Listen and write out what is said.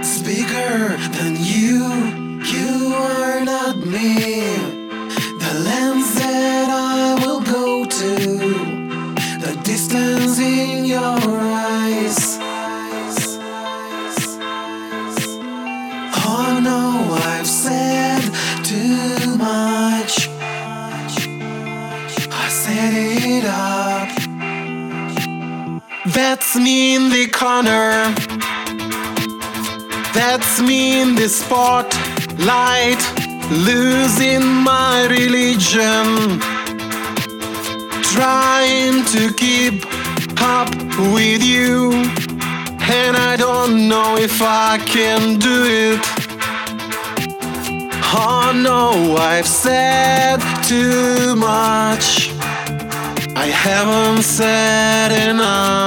it's bigger than you. You are not me. The lens that I will go to, the distance in your eyes. Oh no, I've said too much. I said it all. That's me in the corner. That's me in the spotlight, losing my religion. Trying to keep up with you, and I don't know if I can do it. Oh no, I've said too much. I haven't said enough.